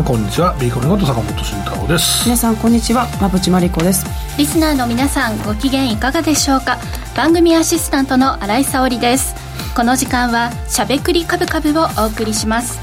んこんにちは。ビーコミこと坂本慎太郎です。皆さんこんにちは。馬淵真理子です。リスナーの皆さんご機嫌いかがでしょうか？番組アシスタントの新井沙織です。この時間はしゃべくりカブカブをお送りします。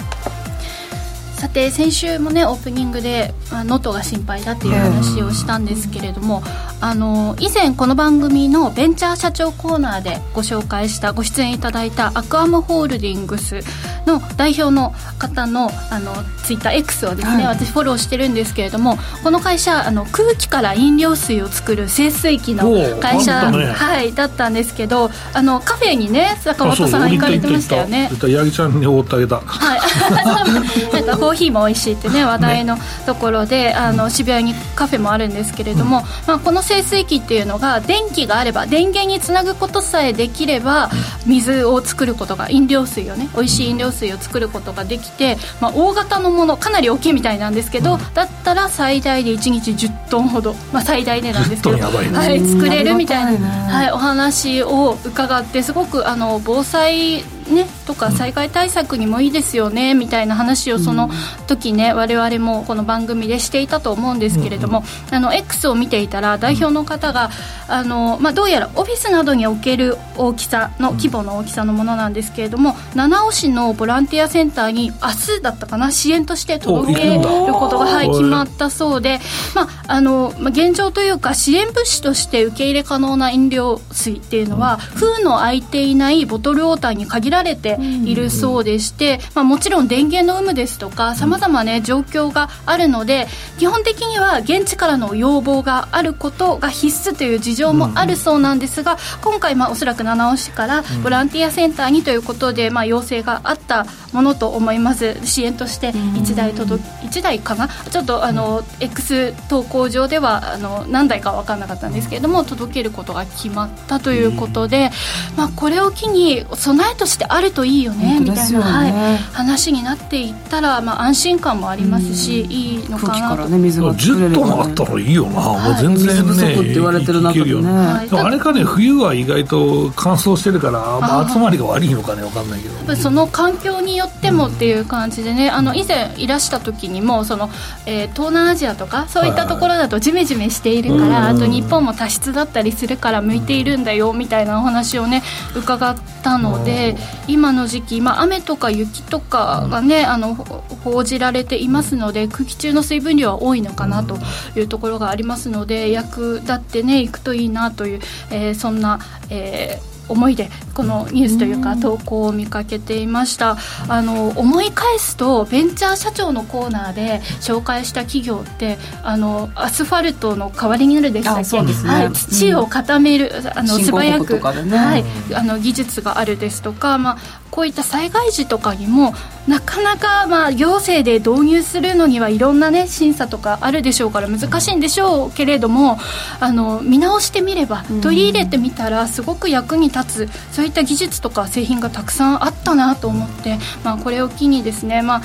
さて先週もねオープニングで能登が心配だっていう話をしたんですけれども、あの以前この番組のベンチャー社長コーナーでご紹介したご出演いただいたアクアムホールディングスの代表の方のあのツイッター X をですね、はい、私フォローしてるんですけれどもこの会社あの空気から飲料水を作る清水機の会社、ね、はい、だったんですけどあのカフェにね坂本さん行かれてましたよね。八木ちゃんにおってあげた。はい。なんかコーヒーも美味しいってね話題のところで、ね、あの渋谷にカフェもあるんですけれども、うん、まあ、この清水機っていうのが電気があれば電源につなぐことさえできれば水を作ることが飲料水をね美味しい飲料水を作ることができて、まあ、大型のものかなり大きいみたいなんですけど、うん、だったら最大で1日10トンほど、まあ、最大でなんですけど、はい、作れるみたいな、はい、お話を伺ってすごくあの防災ね、とか災害対策にもいいですよねみたいな話をその時ね、我々もこの番組でしていたと思うんですけれども、あの X を見ていたら代表の方があの、まあ、どうやらオフィスなどにおける大きさの規模の大きさのものなんですけれども七尾市のボランティアセンターに明日だったかな支援として届けることが、はい、決まったそうで、まああのまあ、現状というか支援物資として受け入れ可能な飲料水っていうのは封の開いていないボトルウォーターに限らられているそうでして、まあ、もちろん電源の有無ですとかさまざまね状況があるので基本的には現地からの要望があることが必須という事情もあるそうなんですが今回まあおそらく七尾市からボランティアセンターにということでまあ要請があったものと思います。支援として1台届1台かな？ちょっとあの X 投稿上ではあの何台か分からなかったんですけれども届けることが決まったということで、まあ、これを機に備えとしてあるといいよね、ね、みたいな、はい、話になっていったら、まあ、安心感もありますし、いいのかなと、ね、水が10トンあったらいいよな、はい、もう全然ね、水不足って言われてる中でね、はい、あれかね冬は意外と乾燥してるから、まあ、集まりが悪いのかね分かんないけど。その環境によってもっていう感じでね、あの以前いらした時にもその、えー、東南アジアとかそういったところだとジメジメしているから、あと日本も多湿だったりするから向いているんだよみたいなお話をね伺ったので今の時期、まあ、雨とか雪とかがね、あの報じられていますので空気中の水分量は多いのかなというところがありますので役立ってねいくといいなという、えー、そんな、えー思いでこのニュースというか投稿を見かけていました。あの思い返すとベンチャー社長のコーナーで紹介した企業ってあのアスファルトの代わりになるでしたっけ、ね、はい、土を固める、うん、あの素早く、ね、はい、あの技術があるですとか、まあ、こういった災害時とかにもなかなかまあ行政で導入するのにはいろんなね審査とかあるでしょうから難しいんでしょうけれどもあの見直してみれば取り入れてみたらすごく役に立つそういった技術とか製品がたくさんあったなと思って、まあ、これを機にですね、まあ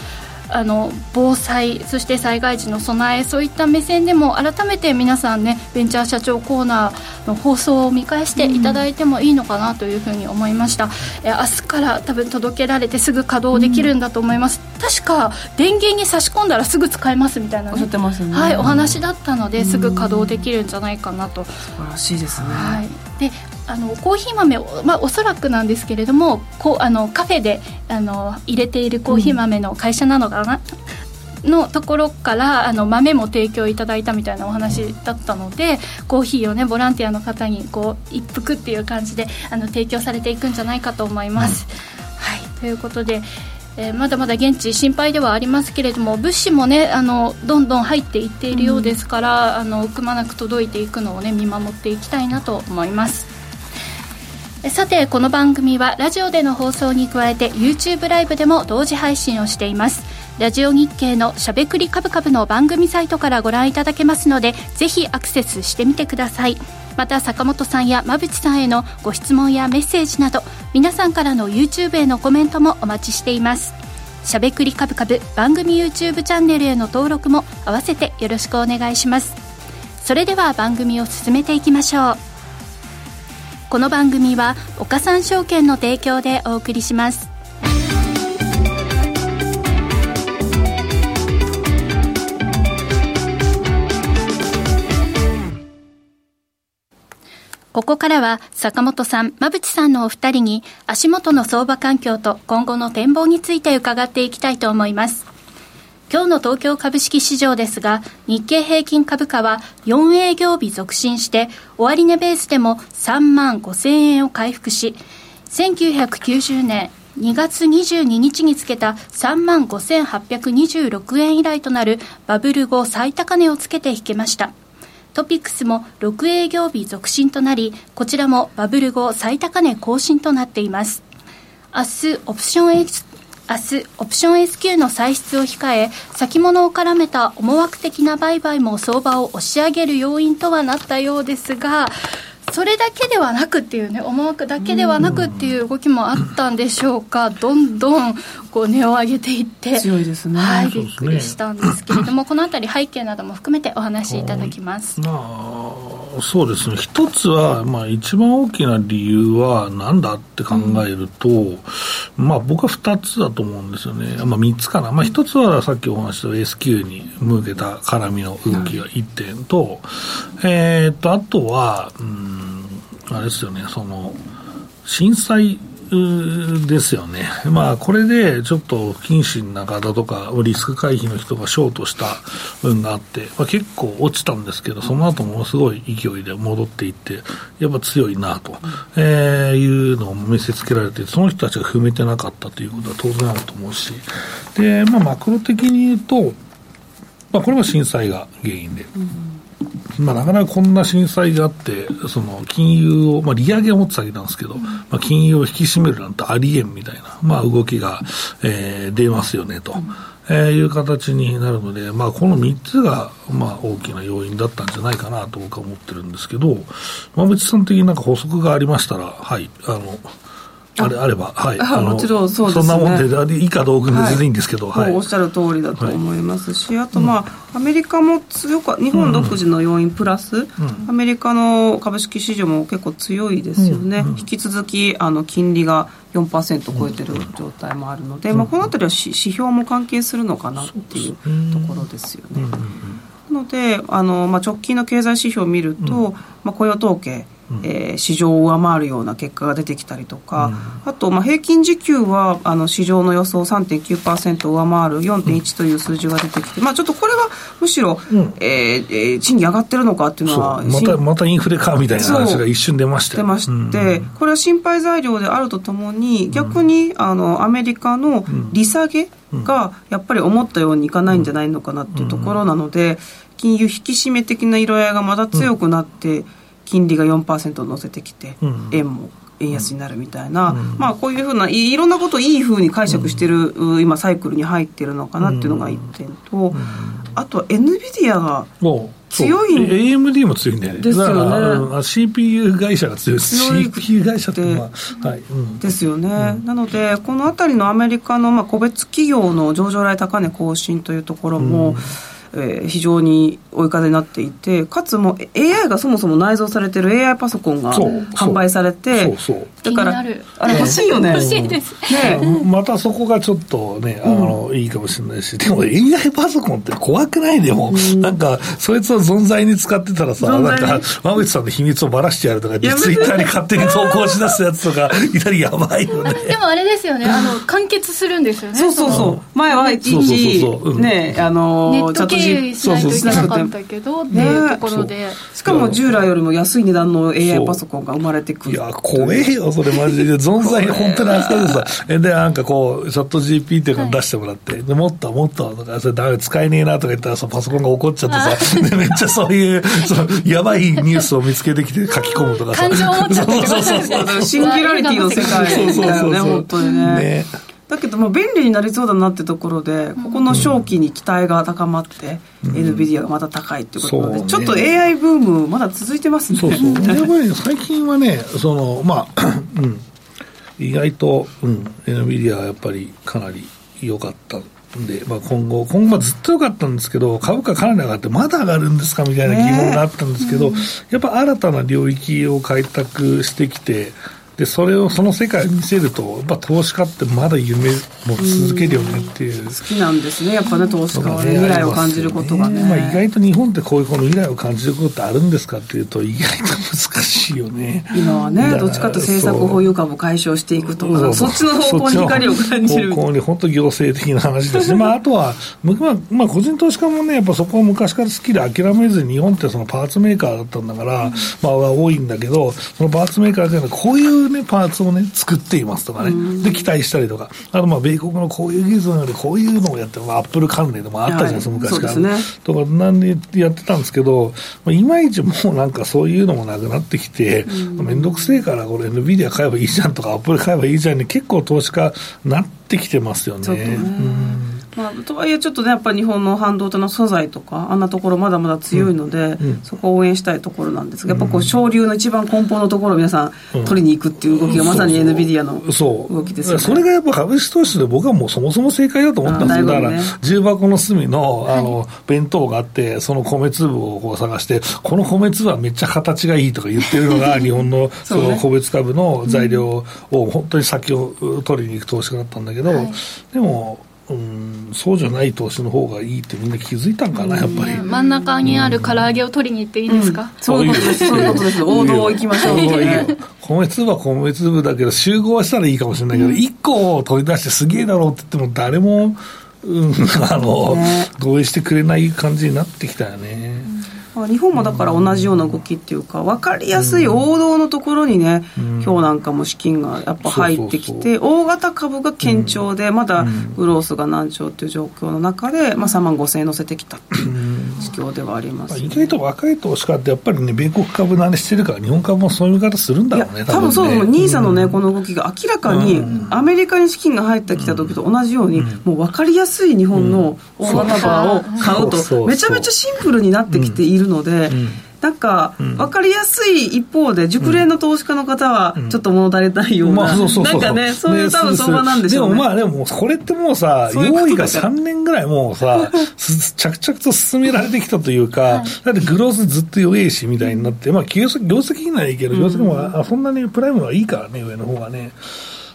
あの防災そして災害時の備えそういった目線でも改めて皆さんねベンチャー社長コーナーの放送を見返していただいてもいいのかなというふうに思いました、うん、え明日から多分届けられてすぐ稼働できるんだと思います、うん、確か電源に差し込んだらすぐ使えますみたいな、ね、はい、お話だったのですぐ稼働できるんじゃないかなと、素晴らしいですね、はい、であのコーヒー豆を、まあ、おそらくなんですけれどもこうあのカフェであの入れているコーヒー豆の会社なのかな、うん、のところからあの豆も提供いただいたみたいなお話だったのでコーヒーをねボランティアの方にこう一服っていう感じであの提供されていくんじゃないかと思います。うん、はい。ということでえー、まだまだ現地心配ではありますけれども物資もねあのどんどん入っていっているようですから、うん、あのくまなく届いていくのをね見守っていきたいなと思います。さてこの番組はラジオでの放送に加えて YouTube ライブでも同時配信をしています。ラジオ日経のしゃべくりカブカブの番組サイトからご覧いただけますのでぜひアクセスしてみてください。また坂本さんや馬淵さんへのご質問やメッセージなど皆さんからの YouTube へのコメントもお待ちしています。しゃべくりカブカブ番組 YouTube チャンネルへの登録も合わせてよろしくお願いします。それでは番組を進めていきましょう。この番組は岡三証券の提供でお送りしますここからは坂本さん、馬淵さんのお二人に足元の相場環境と今後の展望について伺っていきたいと思います。今日の東京株式市場ですが、日経平均株価は4営業日続伸して、終値ベースでも3万5000円を回復し、1990年2月22日につけた3万5826円以来となるバブル後最高値をつけて引けました。トピックスも6営業日続伸となり、こちらもバブル後最高値更新となっています。明日、オプション明日、オプション S q の歳出を控え、先物を絡めた思惑的な売買も相場を押し上げる要因とはなったようですが、それだけではなくっていうね思惑だけではなくっていう動きもあったんでしょうか、どんどんこう値を上げていって強いですね、はい、びっくりしたんですけれども、このあたり背景なども含めてお話しいただきます。まあ、そうですね。一つは、まあ、一番大きな理由はなんだって考えると、うん、まあ、僕は2つだと思うんですよね、まあ、3つかな、まあ、1つはさっきお話した S q に向けた絡みの動きが1点と、えー、とあとは、うんあれですよね、その、震災ですよね。まあ、これでちょっと不謹慎な方とか、リスク回避の人がショートした運があって、まあ、結構落ちたんですけど、その後ものすごい勢いで戻っていって、やっぱ強いなと、えー、いうのを見せつけられて、その人たちが踏めてなかったということは当然あると思うし、で、まあ、マクロ的に言うと、まあ、これは震災が原因で。うんまあ、なかなかこんな震災があって、その金融を、まあ、利上げを持ってたわけなんですけど、まあ、金融を引き締めるなんてありえんみたいな、まあ、動きが、えー、出ますよねと。えー、いう形になるので、まあ、この3つが、まあ、大きな要因だったんじゃないかなと僕は思ってるんですけど、馬淵さん的になんか補足がありましたら、はい、あの、あれあ。れば、はい、あもちろんそうです、ね、そんなもんで、いいかどうかで全然いいんですけど、はい、おっしゃる通りだと思いますし、はい、あと、まあ、アメリカも強か、日本独自の要因プラス、うん、アメリカの株式市場も結構強いですよね、引き続きあの金利が4%超えてる状態もあるので、まあ、このあたりは指標も関係するのかなっていうところですよね。なのであの、まあ、直近の経済指標を見ると、まあ、雇用統計えー、市場を上回るような結果が出てきたりとか、うん、あと、まあ、平均時給はあの市場の予想3.9%上回る4.1という数字が出てきて、まあ、ちょっとこれはむしろ、うん、えー、賃金上がってるのかっていうのはまたまたインフレかみたいな話が一瞬出ました出まして、うん、これは心配材料であるとともに逆にあのアメリカの利下げがやっぱり思ったようにいかないんじゃないのかなっていうところなので金融引き締め的な色合いがまた強くなって、金利が4%乗せてきて、円も円安になるみたいな、うん、まあ、こういうふうないいろんなことをいいふうに解釈してる、うん、今サイクルに入ってるのかなっていうのが1点と、うん、あとは NVIDIA が強い AMD も強いんだよね。ですよね CPU 会社が強い。CPU 会社って、まあはい。ですよね、なのでこの辺りのアメリカのまあ個別企業の上場来高値更新というところも、えー、非常に追い風になっていてかつもう AI がそもそも内蔵されてる AI パソコンが販売されてだからあれ欲しいよね。欲しいです。ね。またそこがちょっとねあの、うん、いいかもしれないし。でも AI パソコンって怖くないでも、う。ん、なんかそいつを存在に使ってたらさなんか馬口さんの秘密をばらしてやるとかツイッターに勝手に投稿し出すやつとか いたりやばいよね。でもあれですよね。あの完結するんですよね。そうそうそう。前はいちいちねあのチャットしないといけなかったけどっていうところで、しかも従来よりも安い値段の AI パソコンが生まれてくる。いや怖えよそれマジで。存在本当に扱ってさでなんかこうチャット GP っていうのを出してもらって、はい、でもっともっととかそれダメ使えねえなとか言ったらそパソコンが怒っちゃってさで めっちゃそういうそのやばいニュースを見つけてきて書き込むとかさ。感情を持っちゃってそうそうそう。シンギュラリティの世界だよね本当にね。ねだけども便利になりそうだなってところでここの正気に期待が高まって、うん、NVIDIA がまた高いっていうことで、ね、ちょっと AI ブームまだ続いてますね。そうそう。やっぱり最近はねそのまあ、うん、意外と、うん、NVIDIA はやっぱりかなり良かったで、まあ、今後、今後はずっと良かったんですけど、株価かなり上がって、まだ上がるんですかみたいな疑問があったんですけど、やっぱ新たな領域を開拓してきて、で、それを、その世界を見せると、やっぱ投資家ってまだ夢も続けるよねっていう。う好きなんですね、やっぱね、投資家はね、未来を感じることがね。まあ、意外と日本ってこういうこの未来を感じることってあるんですかっていうと、意外と難しいよね。今はね、どっちかと政策保有株解消していくとか、そっちの方向に光を感じる。方向に本当行政的な話ですし、まあ、あとは、まあ、まあ、個人投資家もね、やっぱそこは昔から好きで諦めずに、日本ってそのパーツメーカーだったんだから、まあ、多いんだけど、そのパーツメーカーというのは、こういうね、パーツをね、作っていますとかね、で、期待したりとか、あと、まあ、米国のこういう技術なので、こういうのをやって、まあ、アップル関連でもあったじゃないですか、昔から。ね、とか、なんでやってたんですけど、まあ、いまいちもうなんかそういうのもなくなってきて、めんどくせえから、これ、NVIDIA 買えばいいじゃんとか、アップル買えばいいじゃんに、結構投資家なってきてますよね。まあ、とはいえちょっとねやっぱり日本の半導体の素材とかあんなところまだまだ強いので、うんうん、そこを応援したいところなんですがやっぱこう省流の一番根本のところを皆さん取りに行くっていう動きがまさに NVIDIA の動きですよね、それがやっぱ株式投資で僕はもうそもそも正解だと思ったんですよ、ね、だから重箱の隅のあの弁当があってその米粒をこう探してこの米粒はめっちゃ形がいいとか言ってるのが 日本のその個別株の材料を本当に先を取りに行く投資家だったんだけど、はい、でもうん、そうじゃない投資の方がいいってみんな気づいたんかな、やっぱり。真ん中にある唐揚げを取りに行っていいですか、うん、そういう。ことです、そういう。ことです。王道行きましょう。米粒は米粒だけど、集合はしたらいいかもしれないけど、うん、1個を取り出してすげえだろうって言っても、誰も、うん、あの、ね、同意してくれない感じになってきたよね。日本もだから同じような動きっていうか分かりやすい王道のところにね、うん、今日なんかも資金がやっぱ入ってきて大型株が堅調でまだグロースが難聴っていう状況の中で、まあ、3万5000円乗せてきたっていう市況ではあります、ね、意外と若い投資家ってやっぱりね米国株慣れしてるから日本株もそういう見方するんだろうね多分そう、ね、ニーサのねこの動きが明らかにアメリカに資金が入ってきた時と同じように、もう分かりやすい日本の大型バーを買うとめちゃめちゃシンプルになってきているので、なんか、分かりやすい一方で、熟練の投資家の方は、ちょっっと物足りないような、なんかね、そういう多分相場なんでしょう、ね、でもまあ、でも、これってもうさ、用意が3年ぐらいもうさ、着々と進められてきたというか、だってグロースずっと弱いしみたいになって、まあ、業績、業績ないいけど、業績もそんなにプライムはいいからね、上の方がね。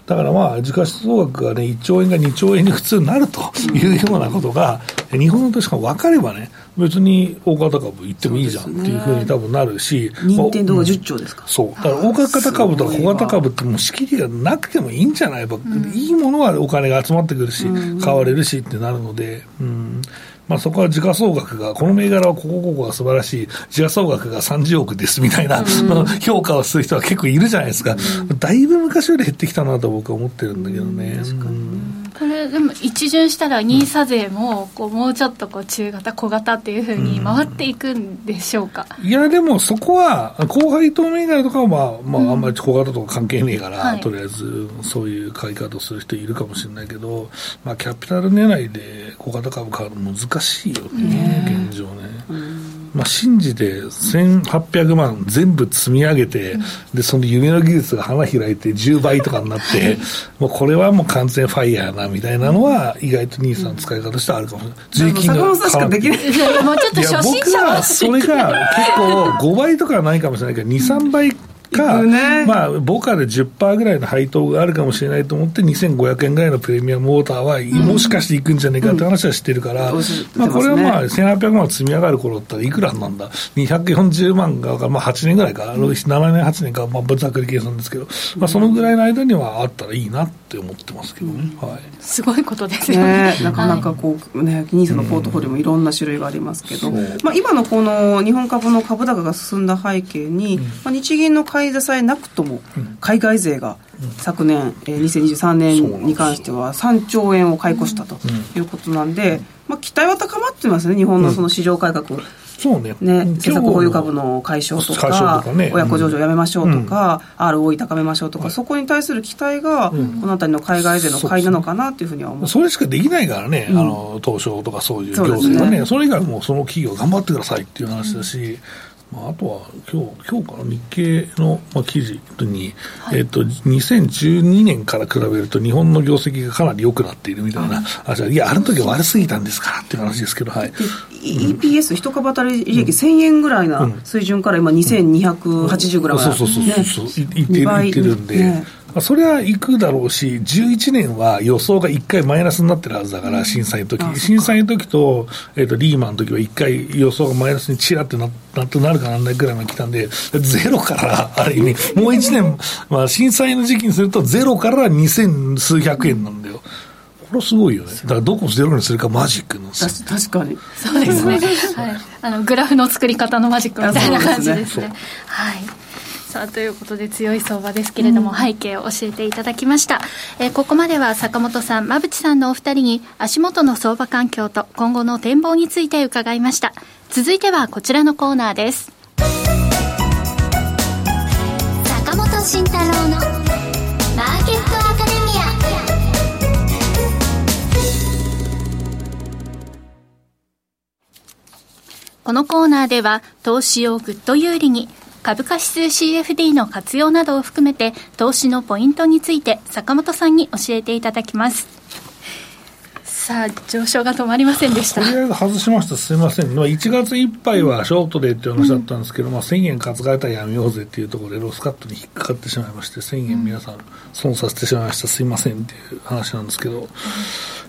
だからまあ、時価総額がね、1兆円が2兆円に普通になるというようなことが、日本の投資家分かればね、別に大型株行ってもいいじゃんっていうふうに多分なるし、任天堂が10兆ですか、そう、だから大型株とか小型株ってもう仕切りがなくてもいいんじゃない、いいものはお金が集まってくるし、買われるしってなるので、うん。まあ、そこは時価総額が、この銘柄はここここが素晴らしい、時価総額が30億ですみたいな、うん、評価をする人は結構いるじゃないですか、うん、だいぶ昔より減ってきたなと僕は思ってるんだけどね。うんこれでも一巡したら NISA 税もこうもうちょっとこう中型小型っていうふうに回っていくんでしょうか、いやでもそこは高配当銘柄とかはまあ、まあ、あんまり小型とか関係ねえから、はい、とりあえずそういう買い方をする人いるかもしれないけど、まあ、キャピタル狙いで小型株買うの難しいよね、現状ね。まあ、信じて1800万全部積み上げて、でその夢の技術が花開いて10倍とかになって、もうこれはもう完全ファイヤーなみたいなのは、意外と兄さん使い方としてはあるかもしれない。税金が変わって。僕はそれが結構5倍とかはないかもしれないけど、2、3倍か、ね、まあ、ボカで10%ぐらいの配当があるかもしれないと思って、2500円ぐらいのプレミアムウォーターは、もしかしていくんじゃないかって話は知ってるから、うん、まあ、これはまあ、1800万積み上がる頃だったらいくらなんだ、240万が、まあ、8年ぐらいか、7年、8年か、まあ、ざっくり計算ですけど、まあ、そのぐらいの間にはあったらいいなって思ってますけどね。はい、すごいことですよね。なかなかこう、ね、ニーサのポートフォリオもいろんな種類がありますけど、まあ、今のこの日本株の株高が進んだ背景に、まあ、日銀の買い支えなくとも海外勢が昨年、えー、2023年に関しては3兆円を買い越したということなんで、まあ、期待は高まってますね日本のその市場改革。そうね。ね政策保有株の解消とか、ね、親子上場やめましょうとか、うん、ROE 高めましょうとか、はい、そこに対する期待が、この辺りの海外勢の買いなのかなというふうには思う。それしかできないからね、うん、あの東証とかそういう行政はね、そ、ね、れ以外もその企業頑張ってくださいっていう話だし、まあ、あとは今日今日から日経の、まあ、記事に、はい、えっと、2012年から比べると日本の業績がかなり良くなっているみたいな、あじゃいや、あの時悪すぎたんですからっていう話ですけど、はい、EPS、一株当たり利益1000円ぐらいな水準から今、2280ぐらいまで、そうそうそうそう、いってるいってるんで。ね。まあ、それは行くだろうし、11年は予想が1回マイナスになってるはずだから、震災の時震災の時と,、えーと、リーマンの時は1回予想がマイナスにちらってななってなるかなんないぐらいまで来たんで、ゼロからある意味、もう1年、まあ、震災の時期にすると、ゼロから2000数百円なんだよ。これすごいよね。だからどこをゼロにするかマジックなんです確かに。そうですね。はい。あの、グラフの作り方のマジックみたいな感じですね。はい。さあということで強い相場ですけれども、うん、背景を教えていただきました、えー、ここまでは坂本さん馬淵さんのお二人に足元の相場環境と今後の展望について伺いました。続いてはこちらのコーナーです。坂本慎太郎のマーケットアカデミア。このコーナーでは投資をぐっと有利に株価指数 CFD の活用などを含めて投資のポイントについて坂本さんに教えていただきます。さあ上昇が止まりませんでした。とりあえず外しました。すみません、まあ、1月いっぱいはショートでっていう話だったんですけど、うん、まあ、1000円担がれたらやめようぜっていうところでロスカットに引っかかってしまいまして1000円皆さん損させてしまいました。すいませんっていう話なんですけど、うん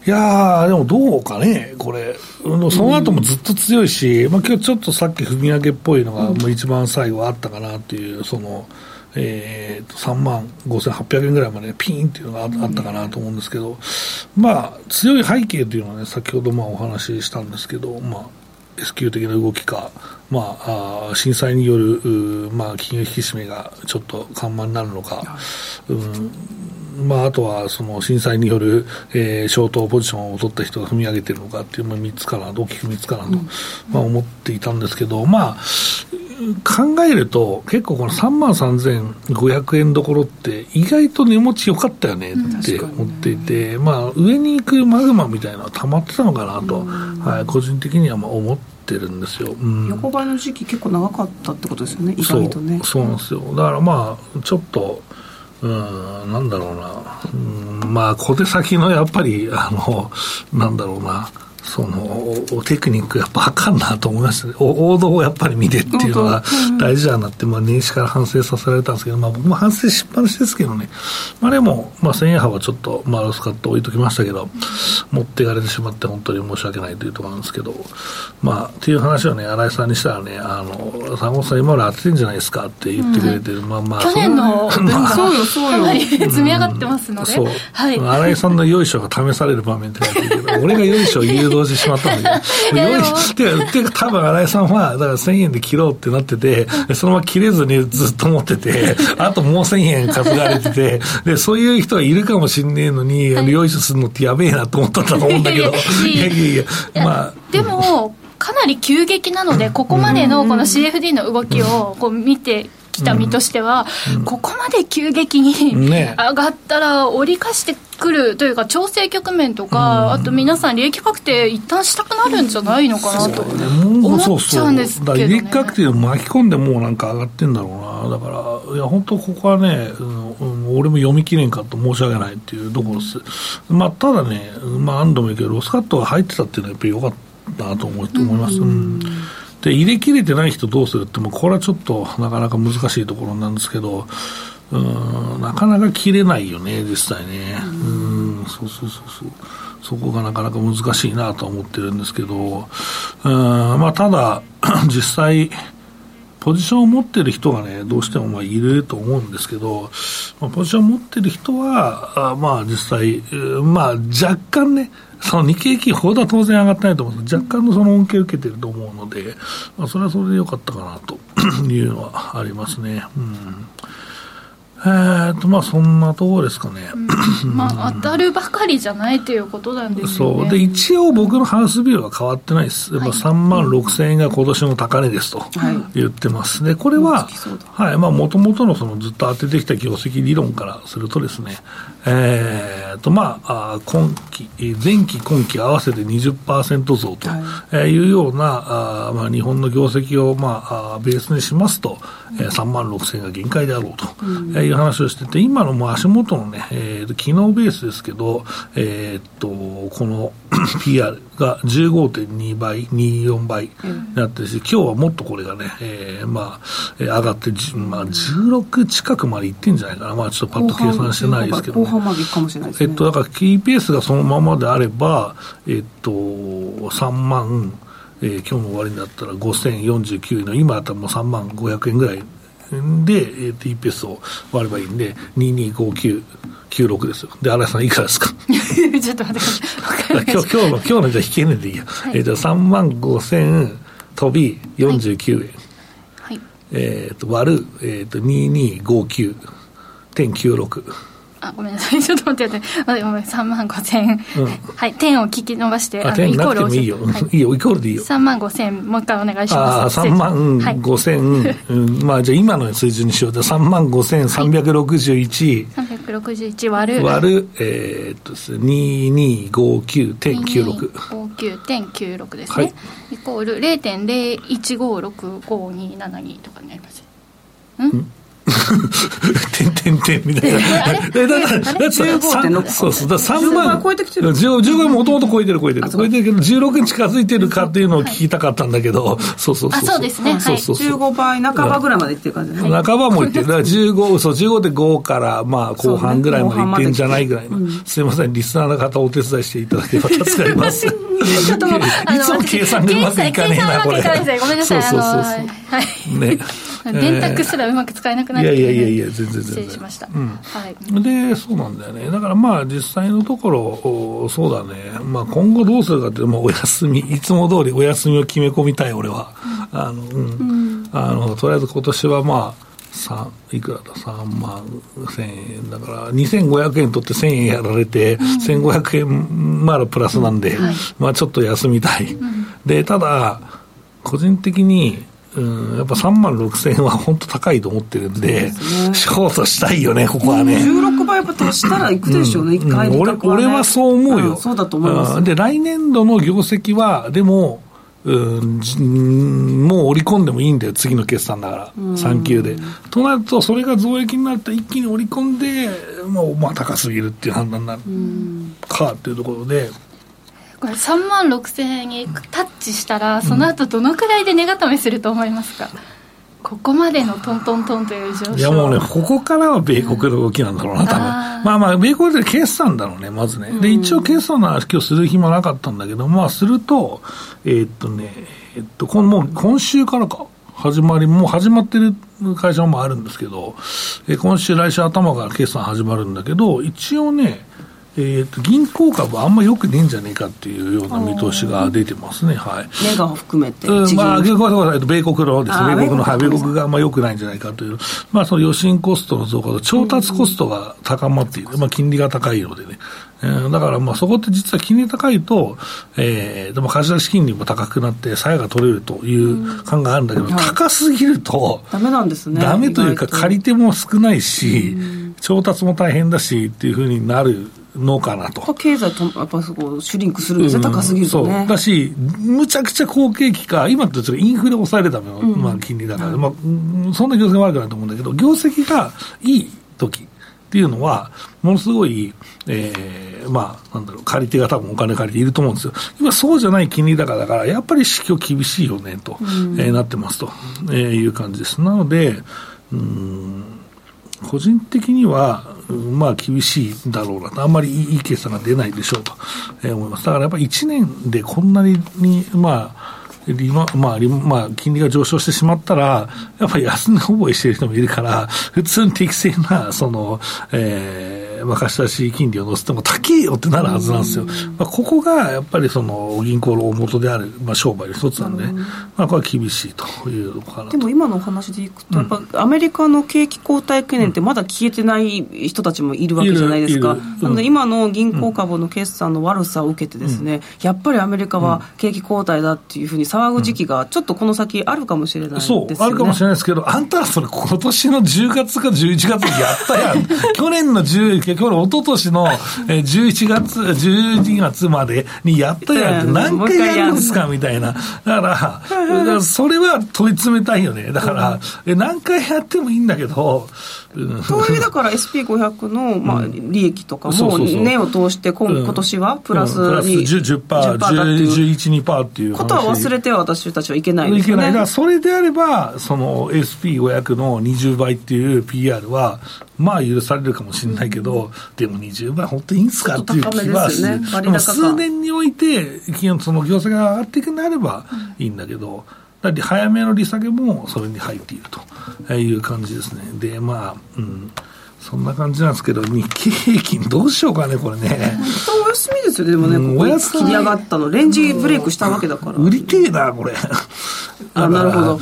いやー、でもどうかね、これ、その後もずっと強いし、うん、まあ今日ちょっとさっき踏み上げっぽいのが、もう一番最後あったかなっていう、その、えー、3万5800円ぐらいまでピーンっていうのがあったかなと思うんですけど、まあ、強い背景というのはね、先ほどまあお話ししたんですけど、まあ、S q 的な動きか、まあ、あ震災による、まあ、金融引き締めがちょっと緩慢になるのか、うんまあ、あとはその震災による、えー、消灯ポジションを取った人が踏み上げてるのかっていう、まあ、3つかな、大きく3つかなと、まあ、思っていたんですけど、まあ、考えると、結構この3万3500円どころって、意外と値持ち良かったよねって思っていて、うん、まあ、上に行くマグマみたいなのは溜まってたのかなと、はい、個人的にはまあ思ってるんですよ、うん、横ばいの時期結構長かったってことですよね意外とね。そうなんですよ。だからまあちょっとうん、なんだろうな、うん、まあ、小手先のやっぱり、あの、なんだろうな、そのテクニックやっぱあかんなと思いましたね王道をやっぱり見てっていうのが大事だなって、まあ、年始から反省させられたんですけど、まあ、僕も反省しっぱなしですけどね、まあ、でも、まあ、1000円幅はちょっと、まあ、ロスカット置いときましたけど持っていかれてしまって本当に申し訳ないというところなんですけど、まあ、っていう話をね新井さんにしたらねあの坂本さん今まで当ててんじゃないですかって言ってくれてる、うん、まあまあ去年の分がそうよそうよ。積み上がってますので、うん、そう、はい、新井さんのよいしょが試される場面って俺がよいしょ誘導してしまったんだけど、用意して、多分新井さんは、だから1000円で切ろうってなってて、そのまま切れずにずっと持ってて、あともう1000円担がれてて、で、そういう人がいるかもしんねえのに、はい、用意するのってやべえなと思ったんだと思うんだけど、いやいやいや、まあ。でも、かなり急激なので、ここまでのこの CFD の動きをこう見てきた身としては、うん、ここまで急激に上がったら、折り返してくるというか、調整局面とか、あと皆さん、利益確定、一旦したくなるんじゃないのかなと思っちゃうんですけど、ね、利益確定を巻き込んで、もうなんか上がってんだろうな、だから、いや、本当、ここはね、うん、俺も読み切れんかと申し訳ないっていうところです。まあ、ただね、まあ、安藤も言うけど、ロスカットが入ってたっていうのは、やっぱり良かったなと思います。うんで、入れ切れてない人どうするって、もこれはちょっとなかなか難しいところなんですけど、うん、なかなか切れないよね、実際ね。うん、そうそうそうそう。そこがなかなか難しいなと思ってるんですけど、うん、まあ、ただ、実際、ポジションを持ってる人がね、どうしてもまあいると思うんですけど、まあ、ポジションを持ってる人は、あまあ実際、まあ若干ね、その日経平均ほどは当然上がってないと思うんです。若干のその恩恵を受けてると思うので、まあ、それはそれでよかったかなと。いうのはありますね。うん。えーとまあ、そんなところですかね。うん、まあ、当たるばかりじゃないということなんですよ、ね、そう。で一応、僕のハウスビルは変わってないです、はい、3万6000円が今年の高値ですと言ってます、でこれは、もともとのそのずっと当ててきた業績理論からするとですね、えーとまあ、今期、前期、今期合わせて20%増とい。うような、はい、あまあ、日本の業績を、まあ、ベースにしますと、うん、3万6000円が限界であろうという話をしてて、今のもう足元のね、えー、機能ベースですけど、えー、っと、この PR が15.2倍、24倍になってるし、うん、今日はもっとこれがね、えー、まあ、上がって、まあ、16近くまでいってんじゃないかな。まあ、ちょっとパッと計算してないですけど、ね、後半までいくかもしれないですね。えっと、だからキーペースがそのままであれば、えっと、3万、えー、今日の終わりになったら5049円の、今だったらもう3万500円ぐらいで、えー、TPS を割ればいいんで、225996ですよ。で、新井さんいくらですか？ちょっと待ってください。今日今日の、今日のじゃ引けねえでいいや。はい、えー、じゃ3万5000飛び49円。はい。えっ、と、割る、えっ、ー、と、2259.96。あごめんなさい。ちょっと待って待って。ごめん3万5千。円、うん、はい点を聞き伸ばしてあ点イコールをいいよ、はい、いいよイコールでいいよ。3万5千円もう一回お願いします。あ3万5千、はい、うん、まあじゃあ今の水準にしよう。と3万5千361、はい、361割る。割る。えー、っと2259.96 2259.96ですね、はい、イコール0.01565272とかになります。ん てんてんてんみたいな。だから、だからそうそう、だ3万。超えてきてる。15もともと超えてる超えてる。超えてるけど、16に近づいてるかっていうのを聞きたかったんだけど、そうそうそう。そうですね。そうそうそう。15倍半ばぐらいまでいってる感じね。半ばもいってる。だから15、そう、15.5からまあ後半ぐらいまでいってんじゃないぐらいの。すいません、リスナーの方お手伝いしていただければ助かります。ちょっともう、いつも計算がうまくいかねえな、これ。ごめんなさい。そうそうそう。はい。ね。電卓すらうまく使えなくなって、ね、いやいやいや全然全然。失礼しました、うん、はい、でそうなんだよね。だからまあ実際のところそうだね、まあ、今後どうするかって、まあ、お休みいつも通りお休みを決め込みたい俺は、うん、あの、うん、あのとりあえず今年はまあいくらだ？3万1000円だから2500円取って1000円やられて、うん、1500円まだプラスなんで、うん。はい、まあちょっと休みたい、うん、でただ個人的にうん、やっぱ3万6000円は本当高いと思ってるんで、ショートしたいよね、ここはね。16倍やっぱ足したらいくでしょうね、一、うん、回、ね、俺俺はそう思うよ。そうだと思います。で、来年度の業績は、でも、うん、もう織り込んでもいいんだよ、次の決算だから、3級で。となると、それが増益になって一気に織り込んで、もうまあ高すぎるっていう判断になるかっていうところで。これ3万6000円にタッチしたらその後どのくらいで値固めすると思いますか、うん、ここまでのトントントンという上昇。いやもうねここからは米国の動きなんだろうな、うん、多分まあまあ米国で決算だろうねまずね、で一応決算の話今日する暇なかったんだけどまあするとえー、っとねえっとこのもう今週からか始まり、もう始まってる会社もあるんですけど、え今週、来週頭から決算始まるんだけど、一応ね、えーと、銀行株あんまよくねえんじゃねえかっていうような見通しが出てますね、はい。を含めて。うん、まあ、米国のですね、米国の、はい、米国があんまよくないんじゃないかという、まあ、その予診コストの増加と調達コストが高まっている、まあ、金利が高いのでね。えー、だからまあそこって実は金利高いと、えー、でも貸し出し金利も高くなって、さやが取れるという考えがあるんだけど、うん、高すぎると、ダメなんですね。ダメというか、借り手も少ないし、調達も大変だしっていうふうになるのかなと。経済とやっぱそこシュリンクするん。ですよ、高すぎると、ね、そう。だし、むちゃくちゃ好景気か、今ってインフレを抑えるための、まあ、金利だから、まあ、そんな業績悪くないと思うんだけど、業績がいい時っていうのは、ものすごい、えー、まあ、なんだろう、借り手が多分お金借りていると思うんですよ。今そうじゃない金利高だから、やっぱり市況厳しいよね、と、うん、えー、なってますと、えー、いう感じです。なので、うん個人的には、まあ厳しいだろうなと、あんまりいい計算が出ないでしょうと、えー、思います。だからやっぱり1年でこんなに、まあ、利まあ、まあ、金利が上昇してしまったら、やっぱり安値覚えしている人もいるから、普通に適正な、その、えーえーまあ、貸し出し金利を乗せても高えよってなるはずなんですよ。まあ、ここがやっぱりその銀行の大元である、まあ、商売の一つなんで、まあ、これは厳しいというでも今のお話でいくと、やっぱアメリカの景気後退懸念ってまだ消えてない人たちもいるわけじゃないですか。なので今の銀行株の決算の悪さを受けてですね、やっぱりアメリカは景気後退だっていうふうに騒ぐ時期がちょっとこの先あるかもしれないですよね。そう、あるかもしれないですけど、あんたらそれ今年の10月か11月にやったやん。去年の10、去年、一昨年のえー11月、12月までにやったやんって何回やるんですかみたいな。だから、それは問い詰めたいよね。だから、え何回やってもいいんだけど、うん。とはいえだから SP500 の、まあ、利益とかもそうそうそう。年を通して今うん。今年はプラスうんプラスに10%、10%だっていう。11、2%っていう話。ことは忘れては私たちはいけないですよね。いけない。だからそれであれば、その SP500 の20倍っていう PR は、まあ許されるかもしれないけど、でも20倍本当にいいんですかっていう気はする。でも数年において、その業績が上がっていくんであればいいんだけど、だって早めの利下げもそれに入っているという感じですね。で、まあ、うん。そんな感じなんですけど、日経平均どうしようかね、これね。本当お休みですよね。でもね、うん。ここお休み切り上がったの。レンジブレイクしたわけだから。売りてえな、これ。あなるほど。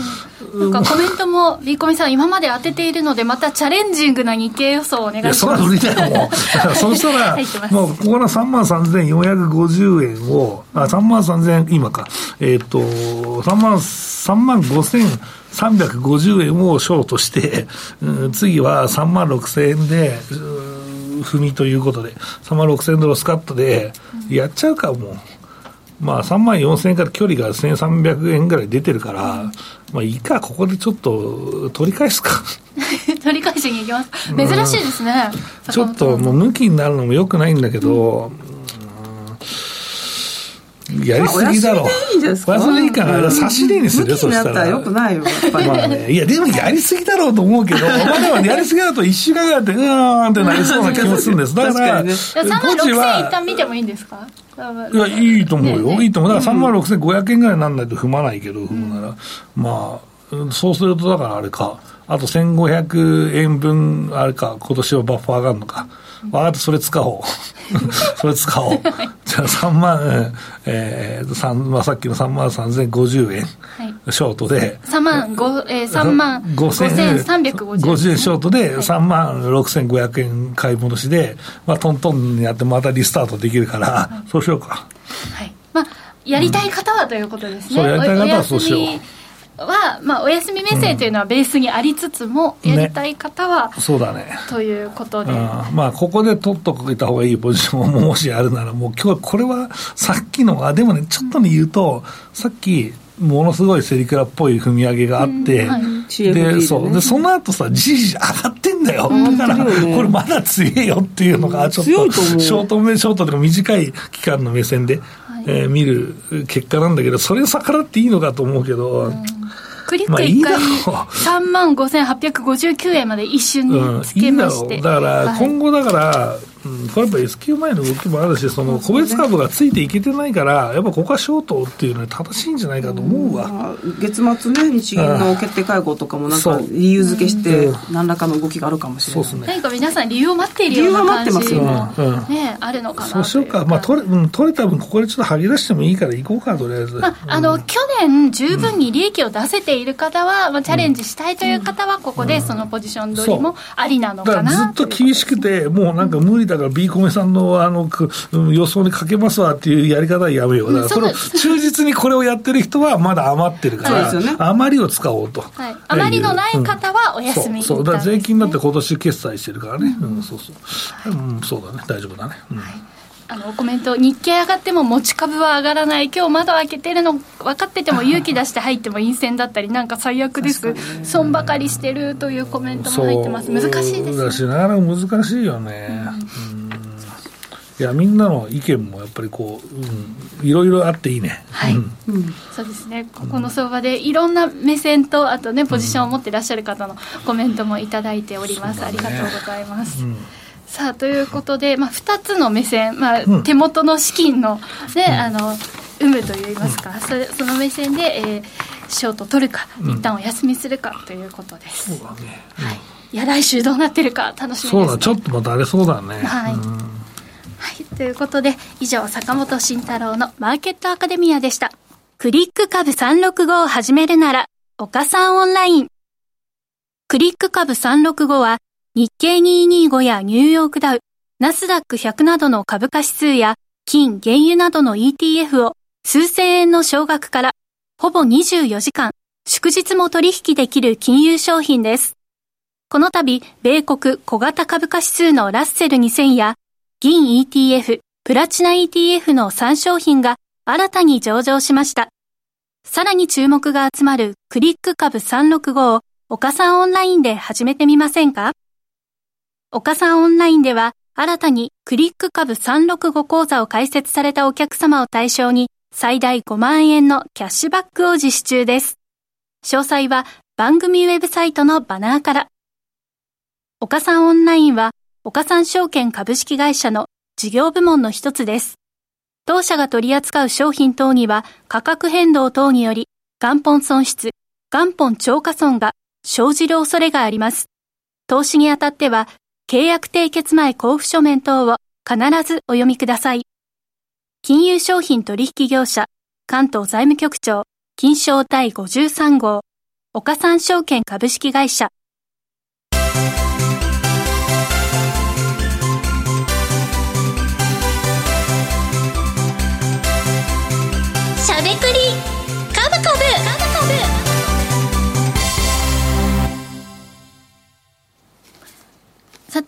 なんかコメントも、ビーコミさん、今まで当てているので、またチャレンジングな日経予想をお願いいや、します。それは売りだよ、もう。そうしたらもうここの3万3450円を、あ、3万3000、今か、えっ、と、3万、3万5350円をショートして、うん次は3万6000円で、うん踏みということで、3万6000円ドロスカットで、やっちゃうか、もう。まあ、3万4000円から距離が1300円ぐらい出てるから、まあいいか、ここでちょっと取り返すか。取り返しに行きます。珍しいですね。ちょっともう抜きになるのもよくないんだけど、うんやりすぎだろ。まあお休みでいいんじゃないですか？お休みでいいかな。差し入れにするよ、向きになったらよくないよやっぱりまあね、いや、でもやりすぎだろうと思うけど、まあでもやりすぎだと一週間ぐらいで、うーんってなりそうな気もするんです。だか、らにね3万6000円一旦見てもいいんですか？いや、いいと思うよ。ねねいいと思う。だから3万6500円ぐらいになんないと踏まないけど、踏むなら。まあ、うんそうするとだからあれか。あと1500円分、あれか、今年はバッファー上がるのか。わかった、それ使おう。それ使おう。じゃあ3万、うんえー、三まあ、さっきの3万3050円、はいショートで、3万5、えー、3万5350 5350円ショートで3万6500円買い戻しで、まあ、トントンにやってまたリスタートできるから、そうしようか。はい。まあ、やりたい方はということですね。そうやりたい方はそうしようみは、まあ、お休み目線というのはベースにありつつも、ねやりたい方は、そうだね。ということで。うんまあ、ここで取っといた方がいいポジションももしあるなら、もう今日これはさっきの、あ、でもね、ちょっとね、言うと、さっき、ものすごいセリクラっぽい踏み上げがあって、うんはいでねで、そう。で、その後さ、じじ上がってんだよ。だから、ねこれまだ強いよっていうのが、ちょっと、強いと思うショート目、ショートとか短い期間の目線で、えー見る結果なんだけど、それを逆らっていいのかと思うけど、クリック1回だろう。3万5859円まで一瞬うんにつけまして。いいんだろう。だから、はい。今後だから、うん、これやっぱ S q 前の動きもあるし、その個別株がついていけてないから、やっぱここはショートっていうのは正しいんじゃないかと思うわ。まあ月末ね日銀の決定会合とかもなんか理由付けしてうん。何らかの動きがあるかもしれない。そうですね。何か皆さん理由を待っているような感じ理由はも待ってますよ。ね、あるのかなそうしようか。まあ、取れ、うん、取れた分、ここでちょっと吐き出してもいいから行こうか、とりあえず。まあ、あの去年、十分に利益を出せている方は、まあ、チャレンジしたいという方は、ここでそのポジション取りもありなのだかなずっと厳しくて、もうなんか無理だから、ビーコメさんのあの予想にかけますわっていうやり方はやめよう。だから、それをそう忠実にこれをやってる人はまだ余ってるから、余りを使おうと。はい、あまりのない方はお休みそう。そう。だから税金だって今年決済してるからね、うんそうそう、うん、そうだね。大丈夫だね、うんあのコメント、日経上がっても持ち株は上がらない、今日窓開けてるの分かってても勇気出して入っても陰線だったり、なんか最悪です、損ばかりしてるというコメントも入ってます、難しいですね。なかなか難しいよね、うん。いやみんなの意見もやっぱりこう、うん、いろいろあっていいね、はい。うん。そうですね、ここの相場でいろんな目線と、あとね、ポジションを持ってらっしゃる方のコメントもいただいております、ね。ありがとうございます。うんさあということで、まあ、2つの目線、まあうん。手元の資金の,、ねあの有無といいますか、それその目線で、えーショート取るか、一旦お休みするかということです。そうだね、はい。いや来週どうなってるか楽しみです、ね、そうだちょっとまた荒れそうだね。はい、はい、ということで以上坂本慎太郎のマーケットアカデミアでした。クリック株365を始めるなら岡さんオンライン。クリック株365は日経225やニューヨークダウナスダック100などの株価指数や金、原油などの ETF を数千円の少額からほぼ24時間祝日も取引できる金融商品です。この度、米国小型株価指数のラッセル2000や銀 ETF、プラチナ ETF の3商品が新たに上場しました。さらに注目が集まるクリック株365を岡さんオンラインで始めてみませんか？岡さんオンラインでは新たにクリック株365講座を開設されたお客様を対象に最大5万円のキャッシュバックを実施中です。詳細は番組ウェブサイトのバナーから。岡さんオンラインは岡さん証券株式会社の事業部門の一つです。当社が取り扱う商品等には価格変動等により元本損失、元本超過損が生じる恐れがあります。投資にあたっては契約締結前交付書面等を必ずお読みください。金融商品取引業者、関東財務局長、金賞第53号、岡三証券株式会社。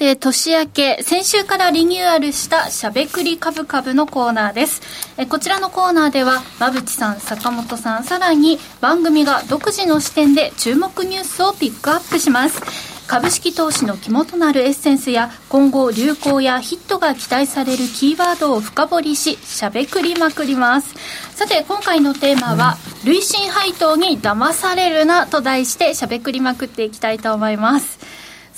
さて、年明け、先週からリニューアルしたしゃべくりカブカブのコーナーです。えこちらのコーナーでは、馬淵さん、坂本さん、さらに番組が独自の視点で注目ニュースをピックアップします。株式投資の肝となるエッセンスや今後流行やヒットが期待されるキーワードを深掘りししゃべくりまくりますさて今回のテーマは「累進配当に騙されるな」と題してしゃべくりまくっていきたいと思います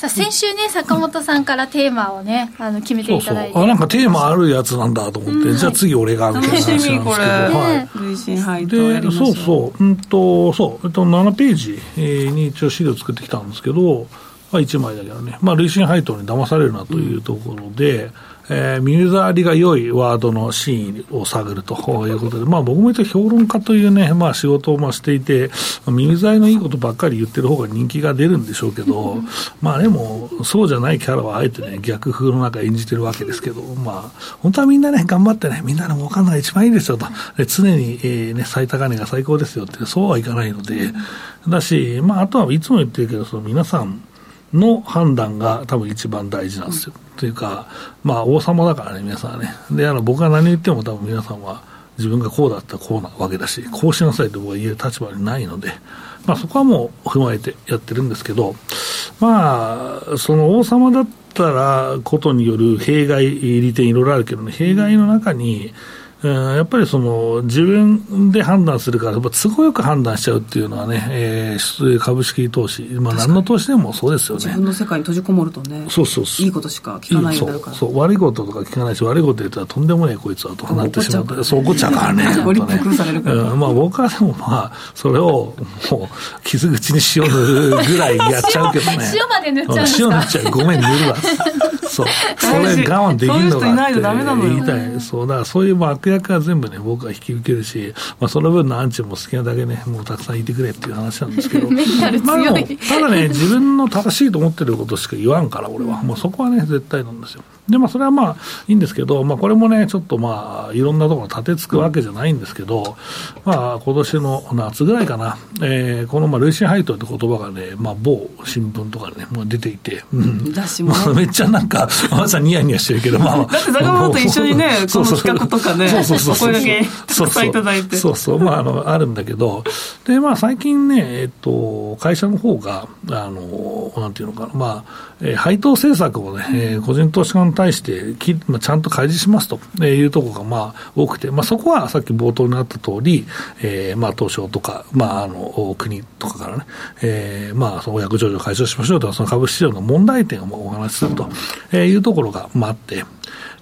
さあ先週ね坂本さんからテーマをねあの決めていただいて。あなんかテーマあるやつなんだと思って、うん、じゃあ次俺がみたいな話なんですけど、はい、累進配当やりましそう。そううんとそう、えっと、7ページに一応資料作ってきたんですけど、まあ、1枚だけどね、まあ、累進配当に騙されるなというところで、うんえー、耳障りが良いワードの真意を探るということで、まあ、僕も一応評論家というね、まあ、仕事をまあしていて、耳障りのいいことばっかり言ってる方が人気が出るんでしょうけど、まあでも、そうじゃないキャラはあえてね、逆風の中演じてるわけですけど、まあ、本当はみんなね、頑張ってね、みんなの儲かんのが一番いいですよと、常に、えーね、最高値が最高ですよって、そうはいかないので、だし、まあ、あとはいつも言ってるけど、その皆さん、の判断が多分一番大事なんですよ。というか、まあ、王様だからね、皆さんはね。で、あの、僕が何言っても多分皆さんは、自分がこうだったらこうなわけだし、こうしなさいと僕は言える立場にないので、まあ、そこはもう踏まえてやってるんですけど、まあ、その王様だったらことによる弊害、利点いろいろあるけどね、弊害の中に、やっぱりその自分で判断するから、都合よく判断しちゃうっていうのはね、えー、株式投資、まあ、何の投資でもそうですよね。自分の世界に閉じこもるとね、そうそういいことしか聞かないようになるからそう悪いこととか聞かないし、悪いこと言ったらとんでもねえこいつはとなってしまって、そう怒っちゃうからね。ご立腹されるから、うん、まあ、僕はでもまあ、それをもう、傷口に塩塗るぐらいやっちゃうけどね。塩まで塗っちゃうんですか？塩塗っちゃう。ごめん、塗るわ。そう。それ我慢できるのかって言いたい。そう、だからそういう悪役は全部ね、僕は引き受けるし、まあ、その分のアンチも好きなだけね、もうたくさんいてくれっていう話なんですけど、まあ、ただね、自分の正しいと思ってることしか言わんから、俺は。もうそこはね、絶対なんですよ。で、まあ、それはまあ、いいんですけど、まあ、これもね、ちょっとまあ、いろんなところ立てつくわけじゃないんですけど、まあ、今年の夏ぐらいかな、えー、この、まあ、累進配当って言葉がね、まあ、某新聞とかでね、もう出ていて、うん。まあ、めっちゃなんか、まさにニヤニヤしてるけど、まあ。だって坂本と一緒にね、この企画とかね、そうそうそう。声だけたくさんいただいて。そうそう、まあ、あの、あるんだけど、で、まあ、最近ね、えっと、会社の方が、あの、なんていうのかな、まあ、えー、配当政策をね、えー、個人投資家に対してき、まあ、ちゃんと開示しますというところがまあ多くて、まあ、そこはさっき冒頭にあった通り、えー、まあ東証とか、まあ、あの国とかからね、えー、まあその約上場解消しましょうとか、その株式市場の問題点をお話しするというところが、まあ、あって、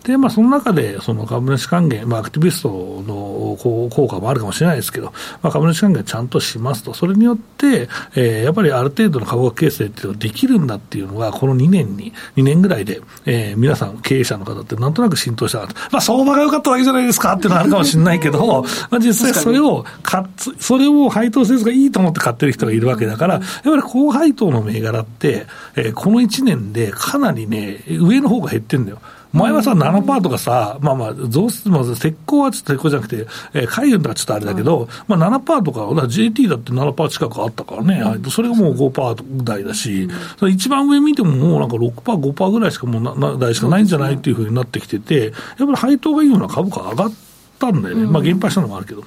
で、まあ、その中で、その株主還元、まあ、アクティビストの効果もあるかもしれないですけど、まあ、株主還元ちゃんとしますと、それによって、えー、やっぱりある程度の株価形成っていうのができるんだっていうのが、この2年に、2年ぐらいで、えー、皆さん、経営者の方ってなんとなく浸透したなと。まあ、相場が良かったわけじゃないですかっていうのはあるかもしれないけど、まあ、実際それを買それを配当せずがいいと思って買ってる人がいるわけだから、やっぱり高配当の銘柄って、えー、この1年でかなりね、上の方が減ってんだよ。前はさ、7%とかさ、まあまあ、増出、まず石膏はちょっと石膏じゃなくて、えー、海運とかちょっとあれだけど、まあ7%とか、だ JT だって7%近くあったからね、それがもう5%台だし、うん、一番上見てももうなんか6%、5%ぐらいしかもうな台しかないんじゃないっていうふうになってきてて、やっぱり配当がいいような株価上がったんだよね。まあ減配したのもあるけど。っ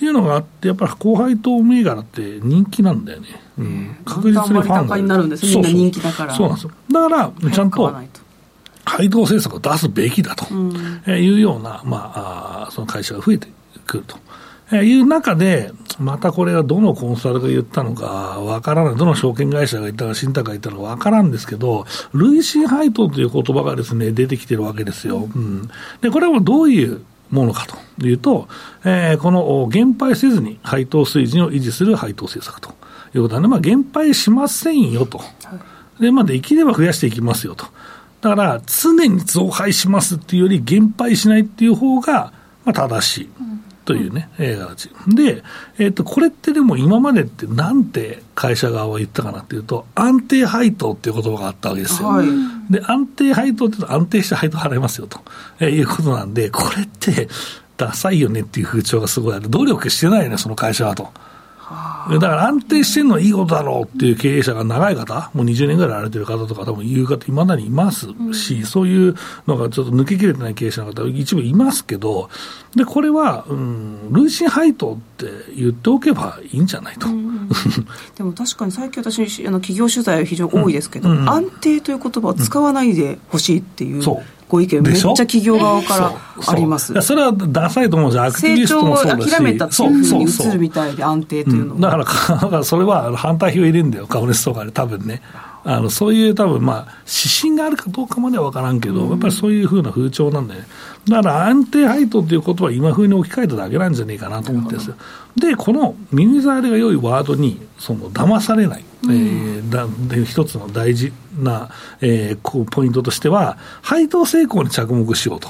ていうのがあって、やっぱり高配当銘柄って人気なんだよね。うん、確実にファンが。になるんですみんな人気だから。そうなんですよ。だから、ちゃんと、配当政策を出すべきだというような、まあ、その会社が増えてくると。いう中で、またこれがどのコンサルが言ったのかわからない、どの証券会社が言ったか、信託が言ったのかわからんですけど、累進配当という言葉がですね、出てきてるわけですよ。うん、で、これはどういうものかというと、えー、この減配せずに配当水準を維持する配当政策と。いうことなんで、まあ、減配しませんよと。で、まあ、できれば増やしていきますよと。だから、常に増配しますっていうより、減配しないっていう方が、まあ、正しい。というね、えー、形。で、えっ、ー、と、これってでも今までってなんて会社側は言ったかなっていうと、安定配当っていう言葉があったわけですよ。はい、で、安定配当って安定して配当払いますよと、えー、いうことなんで、これって、ダサいよねっていう風潮がすごいある。努力してないね、その会社はと。だから安定してるのはいいことだろうっていう経営者が長い方、もう20年ぐらいやられてる方とか、多分言う方、いまだにいますし、うん、そういうのがちょっと抜けきれてない経営者の方、一部いますけど、でこれは、うん、累進配当って言っておけばいいんじゃないと。うん、でも確かに最近私、あの企業取材は非常に多いですけど、うん、安定という言葉を使わないでほしいっていう。そうご意見、めっちゃ企業側からあります。それはダサいと思うんですよ、アクティビストもそうだし。諦めたっていうふうに映るみたいで、安定というのは。だから、だからそれは反対票入れるんだよ、株主総会で、多分ね。あのそういう多分まあ指針があるかどうかまでは分からんけど、やっぱりそういうふうな風潮なんで、ね、だから安定配当ということは今風に置き換えただけなんじゃねえかなと思ってるんですよ。で、この耳障りが良いワードに、その騙されない、うん、えー、だで一つの大事な、えー、こうポイントとしては、配当成功に着目しようと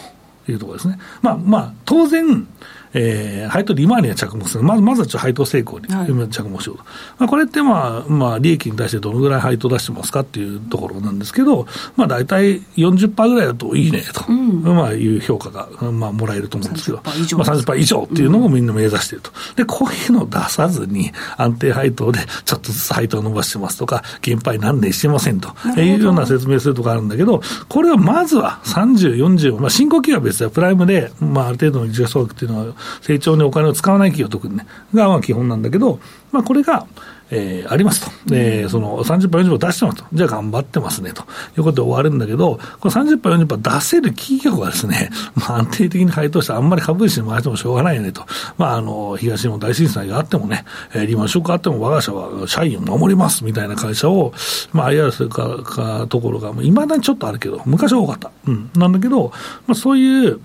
いうところですね。まあまあ、当然、えー、配当利回りに着目する、まずまずはちょっと配当成功に着目しようと、はい、まあ、これって、まあまあ、利益に対してどのぐらい配当出してますかっていうところなんですけど、まあ、大体40%ぐらいだといいねと、うん、まあ、いう評価が、まあ、もらえると思うんですけど、30%以上,、まあ、30以上っていうのをみんな目指していると、でこういうのを出さずに、安定配当でちょっとずつ配当を伸ばしてますとか、減配何年してませんというような説明するとかあるんだけど、これはまずは30、40、まあ、進行期は別で、プライムで、まあ、ある程度の時価総額っていうのは、成長にお金を使わない企業、特にね、がまあ基本なんだけど、まあ、これが、えー、ありますと、えー、その30%、40%出してますと、じゃあ頑張ってますねと。いうことで終わるんだけど、この30%、40%出せる企業がですね、まあ、安定的に回答して、あんまり株主に回してもしょうがないよねと、まあ、あの東日本大震災があってもね、えー、リーマンショックあっても、我が社は社員を守りますみたいな会社を、まあ、IR するかかところが、いまだにちょっとあるけど、昔は多かった、うん、なんだけど、まあ、そういう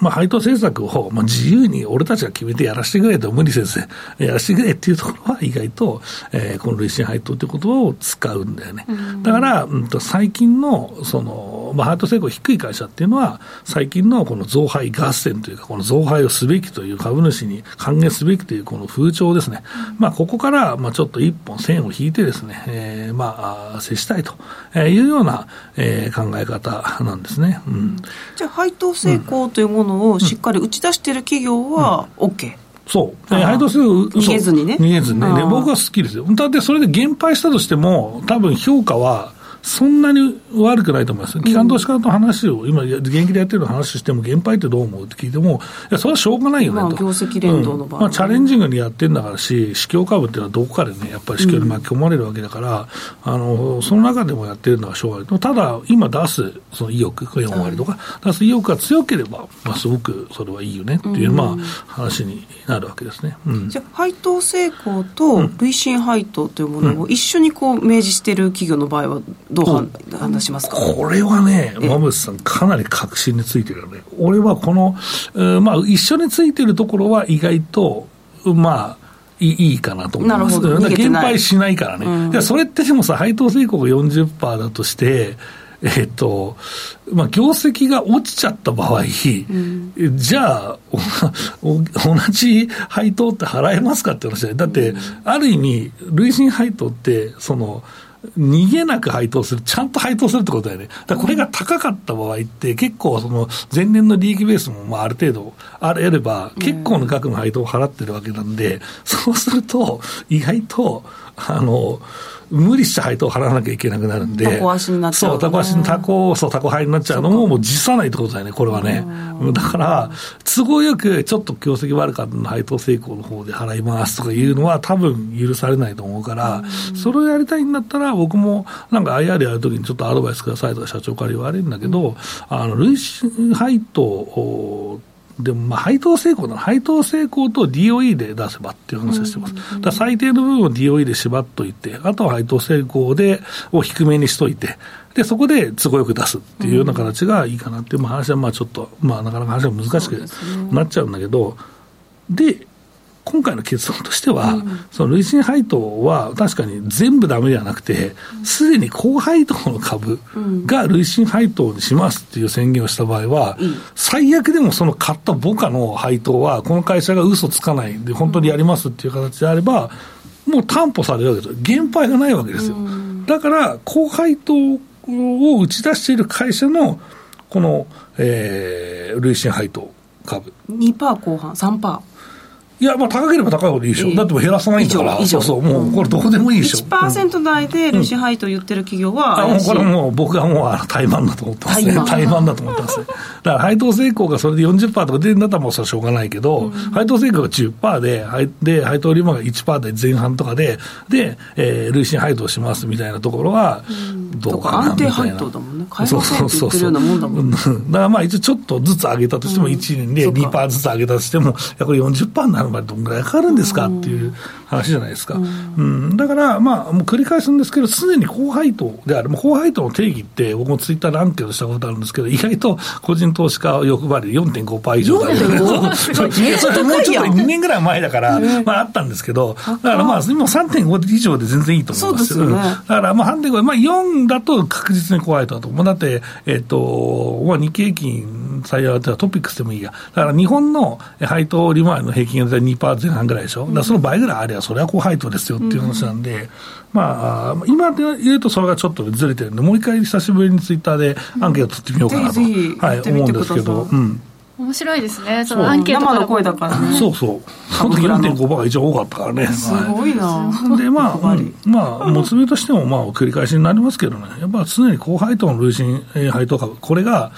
まあ、配当政策を、まあ、自由に俺たちが決めてやらせてくれと、無理せずやらせてくれっていうところは、意外と、えー、この累進配当という言葉を使うんだよね。だから、うん、と最近のその、まあ、配当成功低い会社っていうのは、最近のこの増配合戦というか、この増配をすべきという株主に還元すべきというこの風潮ですね、まあ、ここから、まあ、ちょっと一本線を引いてですね、えー、まあ、接したいというような、えー、考え方なんですね。うん、じゃあ、配当成功というもののをしっかり打ち出している企業は OK、そう、配当する？逃げずにね。逃げずにね、僕は好きですよ。だってそれで減配したとしても、多分評価はそんなに悪くないと思います。機関投資家と話を、今、現役でやってる話しても、減配ってどう思うって聞いても、いや、それはしょうがないよねと。まあ、業績連動の場合、うん、まあ、チャレンジングにやってるんだからし、市況株っていうのはどこかでね、やっぱり市況に巻き込まれるわけだから、うん、あの、その中でもやってるのはしょうがない。ただ、今出す、その意欲、4割とか、出す意欲が強ければ、まあ、すごくそれはいいよねっていう、まあ、話になるわけですね。うん、じゃあ、配当成功と累進配当というものを一緒にこう明示している企業の場合は、どう判断しますか？これはね、馬渕さん、かなり確信についてるよね。俺はこの、まあ、一緒についてるところは意外と、まあ、いいかなと思います。なるほど。減配しないからね。うん、それってでもさ、配当成功が40%だとして、えっと、まあ、業績が落ちちゃった場合、うん、じゃあ、同じ配当って払えますかって話で、だって、ある意味、累進配当って、その、逃げなく配当する、ちゃんと配当するってことだよね。だこれが高かった場合って、結構その前年の利益ベースもまあある程度あれば、結構の額の配当を払ってるわけなんで、そうすると、意外と、あの、無理して配当を払わなきゃいけなくなるんで、タコ足になっちゃう、そう、タコ足にタコ、そう、タコ杯になっちゃうのも、もう辞さないってことだよね、これはね。だから、都合よく、ちょっと業績悪かったの配当成功の方で払いますとかいうのは、多分許されないと思うから、それをやりたいんだったら、僕もなんか IR やるときにちょっとアドバイスくださいとか社長から言われるんだけど、あの、累進配当でも、まあ、配当成功な。配当成功と DOE で出せばっていう話をしてます。だ最低の部分を DOE で縛っといて、あとは配当成功で、を低めにしといて、で、そこで都合よく出すっていうような形がいいかなっていう、まあ、話はまあちょっと、まあ、なかなか話は難しくなっちゃうんだけど、で、今回の結論としては、うん、その累進配当は確かに全部だめではなくて、すでに高配当の株が累進配当にしますっていう宣言をした場合は、うん、最悪でもその買った母価の配当は、この会社が嘘つかないで、本当にやりますっていう形であれば、もう担保されるわけですよ、減配がないわけですよ。だから、高配当を打ち出している会社の、この、えー、累進配当株。2%後半、3%。いや、まあ、高ければ高いほどいいでしょ、だって減らさないんだから、そうそう、もうこれ、どうでもいいでしょ。1%台でルシ配当言ってる企業は、うん、これもう、僕はもう怠慢だと思ってますね、怠慢。だと思ってます。ね。だから配当成功がそれで40%とか出るんだったら、もうそれはしょうがないけど、うん、配当成功が10%で、で配当利回が1%で前半とかで、で、えー、累進配当しますみたいなところは、どうかなみたいな。安定配当だもんね、そうそうそうそう。だからまあ、一応ちょっとずつ上げたとしても、1年で2%ずつ上げたとしても、いや、これ40%になるまでどんぐらいかかるんですかっていう話じゃないですか。うん、だから、まあ、もう繰り返すんですけど、常に高配当である、高配当の定義って、僕もツイッターでアンケートしたことあるんですけど、意外と個人投資家欲張りで4.5%以上だ 4.5? それもうちょっと2年ぐらい前だから、まああったんですけど、だからまあ、今3.5以上で全然いいと思います。そうですね。だからまあ3.5、まあ4だと確実に高配当だと思う。だって、えっ、と、まあ日経平均最悪トピックスでもいいや。だから日本の配当利回りの平均が2%前半ぐらいでしょ。だその倍ぐらいあれば、それは高配当ですよっていう話なんで、うん、まあ、今で言うとそれがちょっとずれてるんで、もう一回久しぶりにツイッターでアンケート取ってみようかなと、はい、思うんですけど。うん面白いですね、そのアンケート生の声だからね。そうそう。その時4.5%が一番多かったからね。すごいな。で、まあ、まあ、もつれとしても、まあ、繰り返しになりますけどね、やっぱ常に高配当の累進配当株、これが、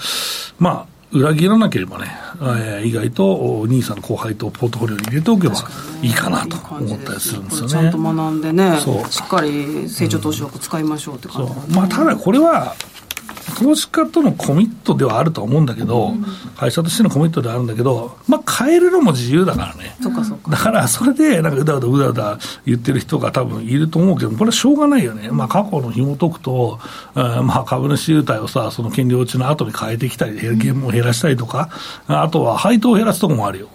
まあ、裏切らなければね、えー、意外と NISA の後輩とポートフォリオに入れておけばいいかなと思ったりするんですよね。ちゃんと学んでね、しっかり成長投資枠使いましょうって感じ、う。ん、まあ、ただこれは、投資家とのコミットではあると思うんだけど、うん、会社としてのコミットではあるんだけど、まあ、変えるのも自由だからね。そかそかだから、それで、なんかうだうだうだうだ言ってる人が多分いると思うけど、これはしょうがないよね。まあ、過去の紐解くと、あまあ、株主優待をさ、その権利落ちの後に変えてきたり、減を減らしたりとか、あとは配当を減らすところもあるよ。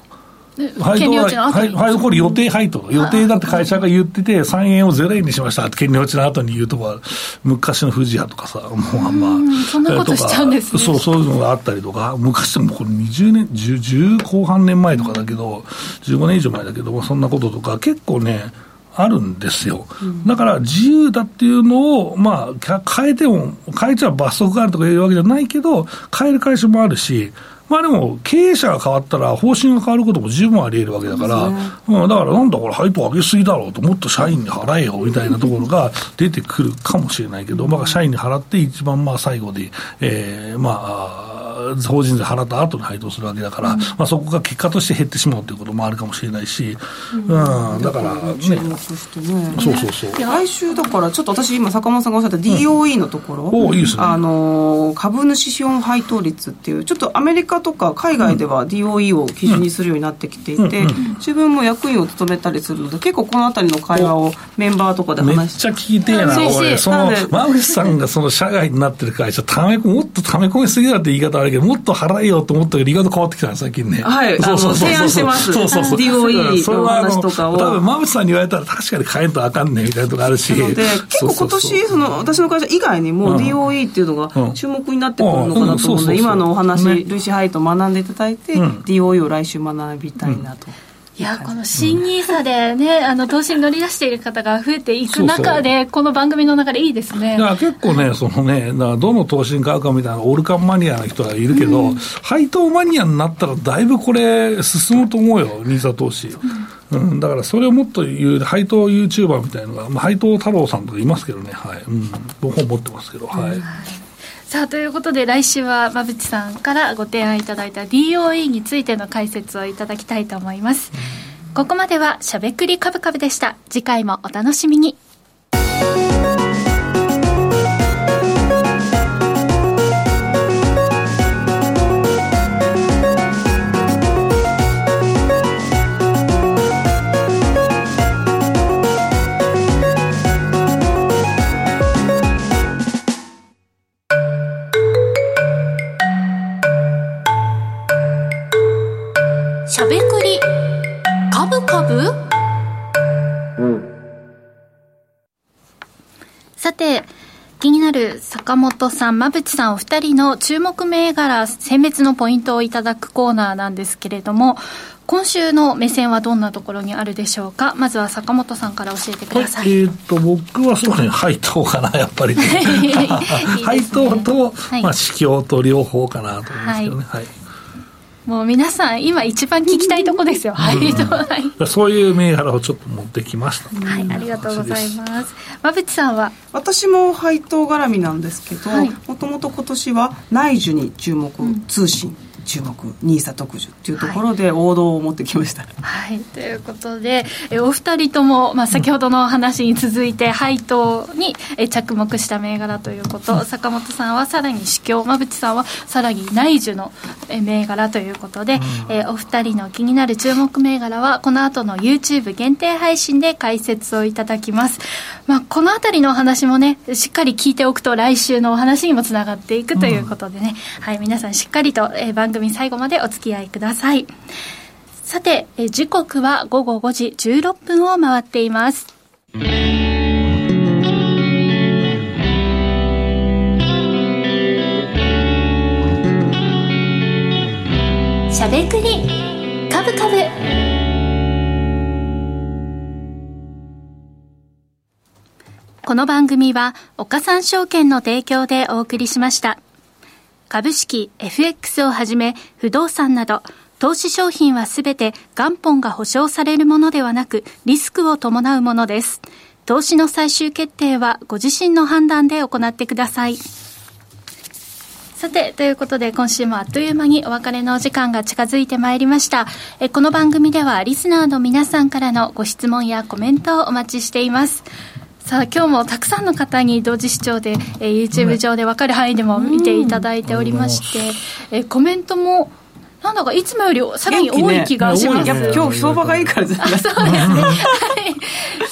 配当は、配当これ予定配当。予定だって会社が言ってて、3円を0円にしましたって、権利落ちの後に言うとか、昔の富士屋とかさ、もうあんま。そんなことしちゃうんですね。そう、そういうのがあったりとか、昔でもこれ20年、10, 後半年前とかだけど、15年以上前だけど、そんなこととか、結構ね、あるんですよ。だから自由だっていうのを、まあ、変えても、変えちゃ罰則があるとかいうわけじゃないけど、変える会社もあるし、まあでも、経営者が変わったら、方針が変わることも十分あり得るわけだから、うね、うん、だからなんだこれ、配当上げすぎだろうと、もっと社員に払えよみたいなところが出てくるかもしれないけど、まあ、社員に払って、一番まあ最後で、えー、まあ、法人税払った後に配当するわけだから、うん、まあ、そこが結果として減ってしまうということもあるかもしれないし、うん、だからね、そうそうそう。来週だから、ちょっと私、今、坂本さんがおっしゃった DOE のところ、うん、いいですね、あの株主資本配当率っていう、ちょっとアメリカとか海外では DOE を基準にするようになってきていて、自分も役員を務めたりするので、結構このあたりの会話をメンバーとかで話して。めっちゃ聞いてえな、俺、その、馬渕さんがその社外になってる会社、ため、もっとため込みすぎだって言い方あるけど、もっと払えよと思ったけど、意外と変わってきたね、最近ね。はい、そうそうそう提案してます。そうそうそう。DOE の話とかを。多分、馬渕さんに言われたら確かに変えんとあかんねみたいなとこあるし。で、結構今年、その、私の会社以外にも DOE っていうのが注目になってくるのかなと思うので、今のお話、類似配当学んでいただいて、DOE を来週学びたいなと。いやこの新ニーサでねあの投資に乗り出している方が増えていく中でこの番組の中でいいですね。だから結構ねそのねだどの投資に買うかみたいなオルカンマニアの人がいるけど、うん、配当マニアになったらだいぶこれ進むと思うよニーサ投資、う。ん、うん、だからそれをもっと言う配当 YouTuber みたいなのが、まあ、配当太郎さんとかいますけどね。はい、うん、本持ってますけど。はい、さあということで来週は馬淵さんからご提案いただいた DOE についての解説をいただきたいと思います、ここまではしゃべくりカブカブでした。次回もお楽しみになる坂本さん、馬淵さんお二人の注目銘柄、選別のポイントをいただくコーナーなんですけれども、今週の目線はどんなところにあるでしょうか、まずは坂本さんから教えてください。えー、と僕はそうね、配当かな、やっぱり、配当 と、まあ、市況と両方かなと思いますけどね。はい、はいもう皆さん、今一番聞きたいとこですよ、はい、そういう銘柄をちょっと持ってきました、はい、ありがとうございます。馬淵さんは？私も配当絡みなんですけど、もともと今年は内需に注目、うん、通信。注目ニーサ特需というところで王道を持ってきました。はい、ということでえお二人とも、まあ、先ほどの話に続いて配当にえ着目した銘柄ということ、うん、坂本さんはさらに市況馬淵さんはさらに内需のえ銘柄ということで、うん、えお二人の気になる注目銘柄はこの後の YouTube 限定配信で解説をいただきます。まあ、この辺りのお話もねしっかり聞いておくと来週のお話にもつながっていくということでね、うん、はい。皆さんしっかりと、え番組最後までお付き合いください。さて、え時刻は午後5時16分を回っています。しゃべくりカブカブこの番組は岡三証券の提供でお送りしました。株式、FX をはじめ不動産など、投資商品はすべて元本が保証されるものではなく、リスクを伴うものです。投資の最終決定はご自身の判断で行ってください。さて、ということで今週もあっという間にお別れのお時間が近づいてまいりました。えこの番組ではリスナーの皆さんからのご質問やコメントをお待ちしています。さあ今日もたくさんの方に同時視聴で、えー、YouTube 上で分かる範囲でも見ていただいておりまして、えー、コメントもなんだかいつもよりさらに多い気がします、ね、今日相場がいいからですかそうですね。はい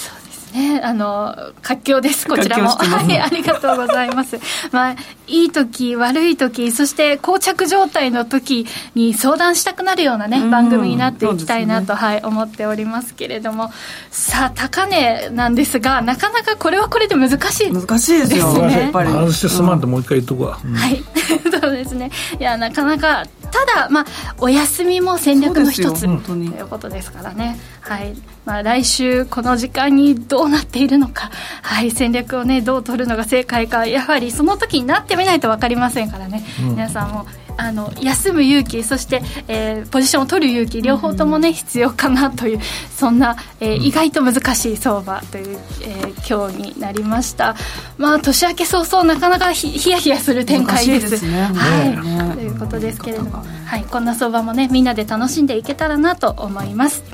ね、あの活況です。こちらも。はいありがとうございます。まあいい時悪い時そして膠着状態の時に相談したくなるようなね番組になっていきたいなと、ね、はい思っておりますけれども。さあ高値なんですがなかなかこれはこれで難しい難しいですよねやっぱり。外してすまんともう一回言っとくわ、うん、はい。そうですね。いやなかなかただまあお休みも戦略の一つということですからね。はい。まあ、来週この時間にどうなっているのか、はい、戦略を、ね、どう取るのが正解か。やはりその時になってみないと分かりませんからね、うん、皆さんもあの休む勇気そして、えー、ポジションを取る勇気両方ともね、必要かなというそんな、えー、意外と難しい相場という、えー、今日になりました。まあ年明け早々なかなかヒヤヒヤする展開です。ですね、はい、ということですけれども、はい、こんな相場もねみんなで楽しんでいけたらなと思います。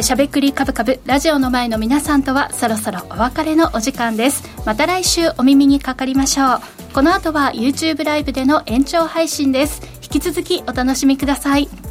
しゃべくりカブカブラジオの前の皆さんとはそろそろお別れのお時間です。また来週お耳にかかりましょうこの後は YouTube ライブでの延長配信です。引き続きお楽しみください。